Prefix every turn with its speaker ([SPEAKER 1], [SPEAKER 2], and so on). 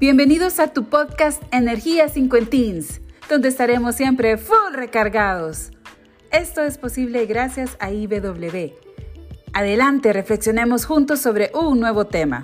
[SPEAKER 1] Bienvenidos a tu podcast Energía Cincuentins, donde estaremos siempre full recargados. Esto es posible gracias a IBW. Adelante, reflexionemos juntos sobre un nuevo tema.